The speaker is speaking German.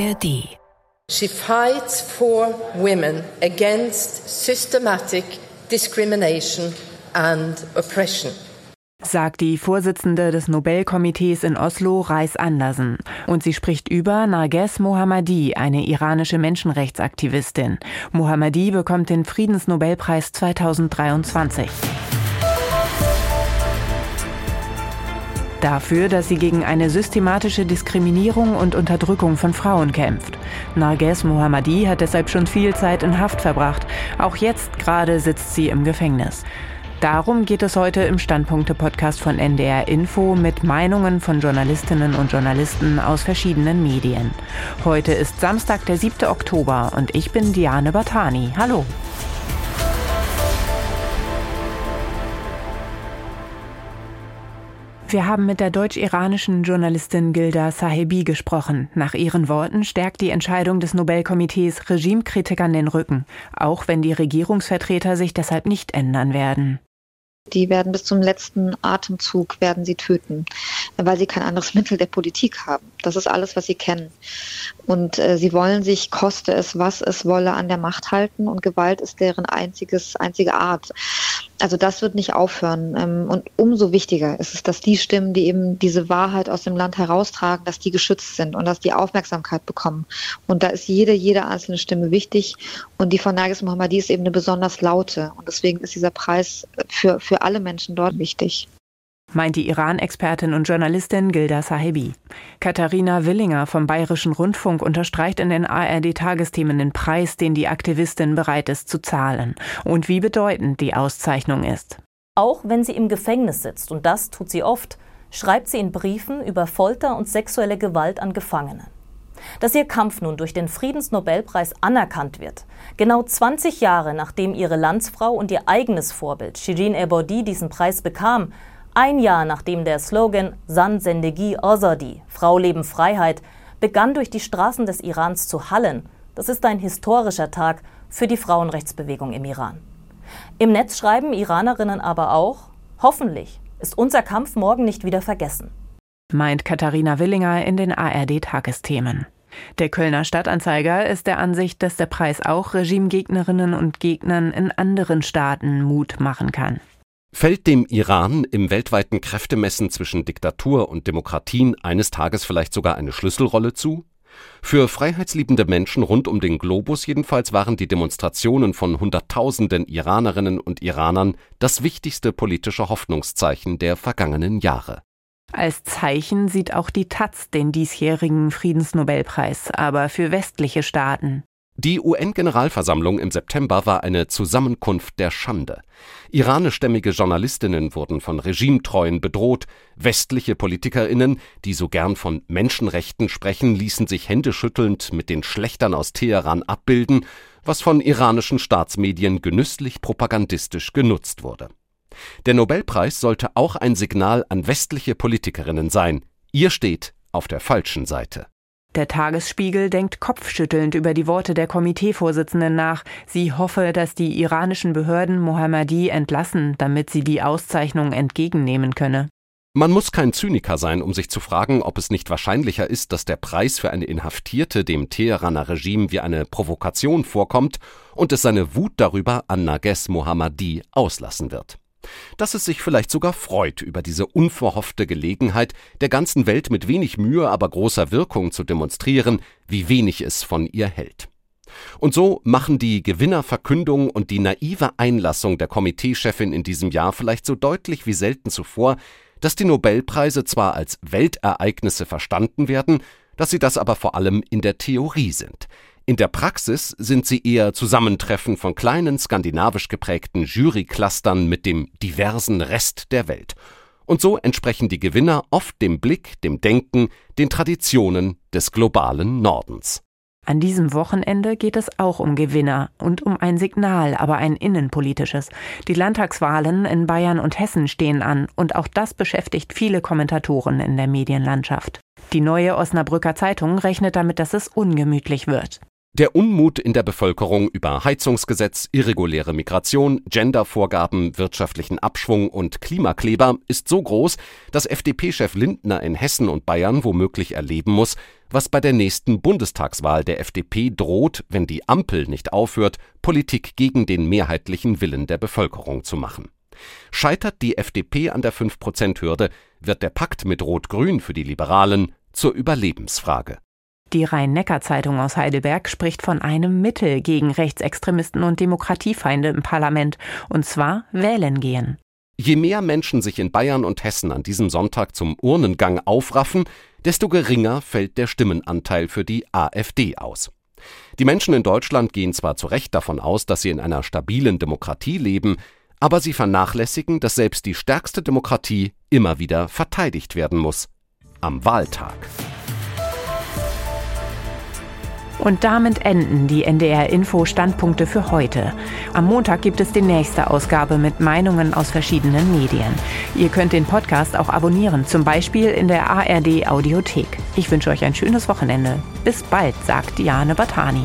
ARD. She fights for women against systematic discrimination and oppression sagt die Vorsitzende des Nobelkomitees in Oslo, Reis Andersen. Und sie spricht über Narges Mohammadi, eine iranische Menschenrechtsaktivistin. Mohammadi bekommt den Friedensnobelpreis 2023. dafür, dass sie gegen eine systematische Diskriminierung und Unterdrückung von Frauen kämpft. Narges Mohammadi hat deshalb schon viel Zeit in Haft verbracht. Auch jetzt gerade sitzt sie im Gefängnis. Darum geht es heute im Standpunkte-Podcast von NDR Info mit Meinungen von Journalistinnen und Journalisten aus verschiedenen Medien. Heute ist Samstag, der 7. Oktober und ich bin Diane Batani. Hallo. Wir haben mit der deutsch-iranischen Journalistin Gilda Sahebi gesprochen. Nach ihren Worten stärkt die Entscheidung des Nobelkomitees Regimekritikern den Rücken, auch wenn die Regierungsvertreter sich deshalb nicht ändern werden. Die werden bis zum letzten Atemzug werden sie töten, weil sie kein anderes Mittel der Politik haben. Das ist alles, was sie kennen. Und äh, sie wollen sich, koste es, was es wolle, an der Macht halten und Gewalt ist deren einziges, einzige Art. Also das wird nicht aufhören. Ähm, und umso wichtiger ist es, dass die Stimmen, die eben diese Wahrheit aus dem Land heraustragen, dass die geschützt sind und dass die Aufmerksamkeit bekommen. Und da ist jede, jede einzelne Stimme wichtig. Und die von Nagis Mohammadi ist eben eine besonders laute. Und deswegen ist dieser Preis für, für alle Menschen dort wichtig meint die Iran-Expertin und Journalistin Gilda Sahibi. Katharina Willinger vom Bayerischen Rundfunk unterstreicht in den ARD-Tagesthemen den Preis, den die Aktivistin bereit ist zu zahlen und wie bedeutend die Auszeichnung ist. Auch wenn sie im Gefängnis sitzt, und das tut sie oft, schreibt sie in Briefen über Folter und sexuelle Gewalt an Gefangene. Dass ihr Kampf nun durch den Friedensnobelpreis anerkannt wird, genau 20 Jahre nachdem ihre Landsfrau und ihr eigenes Vorbild Shirin Ebadi diesen Preis bekam, ein Jahr nachdem der Slogan San Sendegi Ozadi, Frau Leben Freiheit, begann durch die Straßen des Irans zu hallen, das ist ein historischer Tag für die Frauenrechtsbewegung im Iran. Im Netz schreiben Iranerinnen aber auch, hoffentlich ist unser Kampf morgen nicht wieder vergessen. Meint Katharina Willinger in den ARD-Tagesthemen. Der Kölner Stadtanzeiger ist der Ansicht, dass der Preis auch Regimegegnerinnen und Gegnern in anderen Staaten Mut machen kann. Fällt dem Iran im weltweiten Kräftemessen zwischen Diktatur und Demokratien eines Tages vielleicht sogar eine Schlüsselrolle zu? Für freiheitsliebende Menschen rund um den Globus jedenfalls waren die Demonstrationen von Hunderttausenden Iranerinnen und Iranern das wichtigste politische Hoffnungszeichen der vergangenen Jahre. Als Zeichen sieht auch die Taz den diesjährigen Friedensnobelpreis, aber für westliche Staaten. Die UN-Generalversammlung im September war eine Zusammenkunft der Schande. Iranischstämmige Journalistinnen wurden von Regimetreuen bedroht, westliche Politikerinnen, die so gern von Menschenrechten sprechen, ließen sich händeschüttelnd mit den Schlechtern aus Teheran abbilden, was von iranischen Staatsmedien genüsslich propagandistisch genutzt wurde. Der Nobelpreis sollte auch ein Signal an westliche Politikerinnen sein. Ihr steht auf der falschen Seite. Der Tagesspiegel denkt kopfschüttelnd über die Worte der Komiteevorsitzenden nach. Sie hoffe, dass die iranischen Behörden Mohammadi entlassen, damit sie die Auszeichnung entgegennehmen könne. Man muss kein Zyniker sein, um sich zu fragen, ob es nicht wahrscheinlicher ist, dass der Preis für eine Inhaftierte dem Teheraner Regime wie eine Provokation vorkommt und es seine Wut darüber an Nages Mohammadi auslassen wird dass es sich vielleicht sogar freut über diese unverhoffte Gelegenheit, der ganzen Welt mit wenig Mühe, aber großer Wirkung zu demonstrieren, wie wenig es von ihr hält. Und so machen die Gewinnerverkündung und die naive Einlassung der Komiteechefin in diesem Jahr vielleicht so deutlich wie selten zuvor, dass die Nobelpreise zwar als Weltereignisse verstanden werden, dass sie das aber vor allem in der Theorie sind. In der Praxis sind sie eher Zusammentreffen von kleinen skandinavisch geprägten Juryclustern mit dem diversen Rest der Welt. Und so entsprechen die Gewinner oft dem Blick, dem Denken, den Traditionen des globalen Nordens. An diesem Wochenende geht es auch um Gewinner und um ein Signal, aber ein innenpolitisches. Die Landtagswahlen in Bayern und Hessen stehen an und auch das beschäftigt viele Kommentatoren in der Medienlandschaft. Die neue Osnabrücker Zeitung rechnet damit, dass es ungemütlich wird. Der Unmut in der Bevölkerung über Heizungsgesetz, irreguläre Migration, Gendervorgaben, wirtschaftlichen Abschwung und Klimakleber ist so groß, dass FDP-Chef Lindner in Hessen und Bayern womöglich erleben muss, was bei der nächsten Bundestagswahl der FDP droht, wenn die Ampel nicht aufhört, Politik gegen den mehrheitlichen Willen der Bevölkerung zu machen. Scheitert die FDP an der 5-Prozent-Hürde, wird der Pakt mit Rot-Grün für die Liberalen zur Überlebensfrage. Die Rhein-Neckar-Zeitung aus Heidelberg spricht von einem Mittel gegen Rechtsextremisten und Demokratiefeinde im Parlament, und zwar wählen gehen. Je mehr Menschen sich in Bayern und Hessen an diesem Sonntag zum Urnengang aufraffen, desto geringer fällt der Stimmenanteil für die AfD aus. Die Menschen in Deutschland gehen zwar zu Recht davon aus, dass sie in einer stabilen Demokratie leben, aber sie vernachlässigen, dass selbst die stärkste Demokratie immer wieder verteidigt werden muss. Am Wahltag. Und damit enden die NDR-Info-Standpunkte für heute. Am Montag gibt es die nächste Ausgabe mit Meinungen aus verschiedenen Medien. Ihr könnt den Podcast auch abonnieren, zum Beispiel in der ARD-Audiothek. Ich wünsche euch ein schönes Wochenende. Bis bald, sagt Diane Batani.